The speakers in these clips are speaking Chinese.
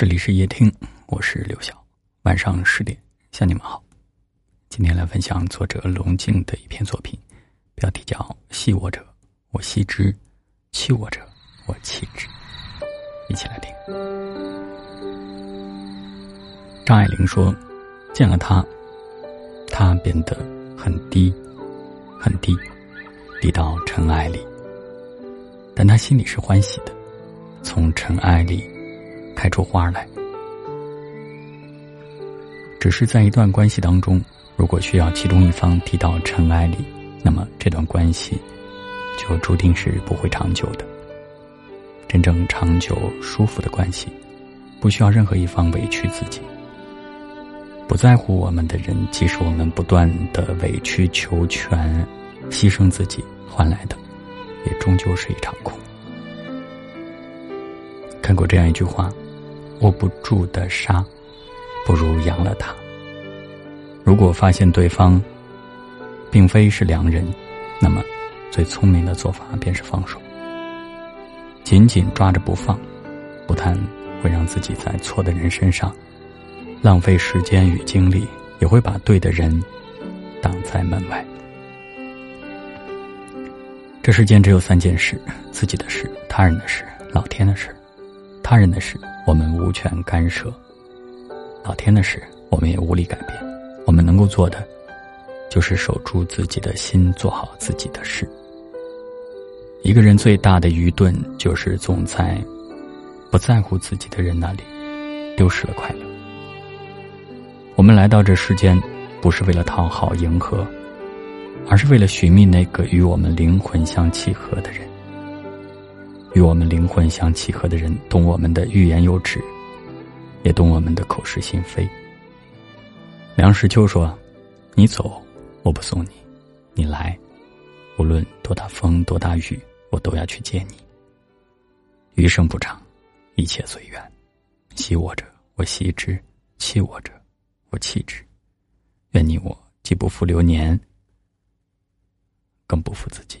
这里是夜听，我是刘晓。晚上十点向你们好。今天来分享作者龙静的一篇作品，标题叫《戏我者我惜之，弃我者我弃之》。一起来听。张爱玲说：“见了他，他变得很低，很低，低到尘埃里。但他心里是欢喜的，从尘埃里。”开出花来，只是在一段关系当中，如果需要其中一方提到尘埃里，那么这段关系就注定是不会长久的。真正长久舒服的关系，不需要任何一方委屈自己。不在乎我们的人，即使我们不断的委曲求全、牺牲自己换来的，也终究是一场空。看过这样一句话。握不住的沙，不如扬了它。如果发现对方并非是良人，那么最聪明的做法便是放手。紧紧抓着不放，不但会让自己在错的人身上浪费时间与精力，也会把对的人挡在门外。这世间只有三件事：自己的事、他人的事、老天的事。他人的事，我们无权干涉；老天的事，我们也无力改变。我们能够做的，就是守住自己的心，做好自己的事。一个人最大的愚钝，就是总在不在乎自己的人那里丢失了快乐。我们来到这世间，不是为了讨好迎合，而是为了寻觅那个与我们灵魂相契合的人。与我们灵魂相契合的人，懂我们的欲言又止，也懂我们的口是心非。梁实秋说：“你走，我不送你；你来，无论多大风多大雨，我都要去接你。余生不长，一切随缘。惜我者，我惜之；弃我者，我弃之。愿你我既不负流年，更不负自己。”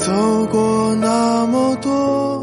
走过那么多，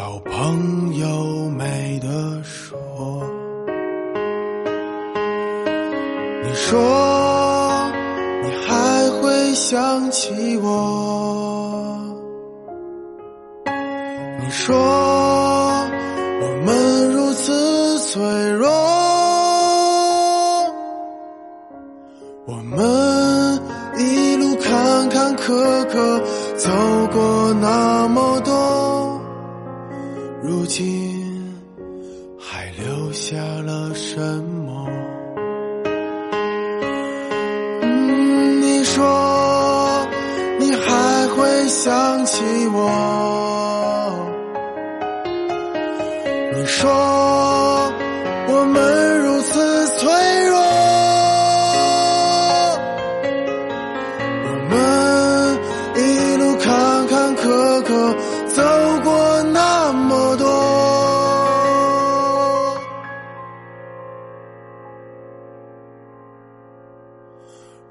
老朋友没得说。你说你还会想起我？你说我们如此脆弱，我们一路坎坎坷坷走过那么多，如今还留下了什么？你说你还会想起我？你说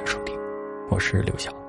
的收听，我是刘晓。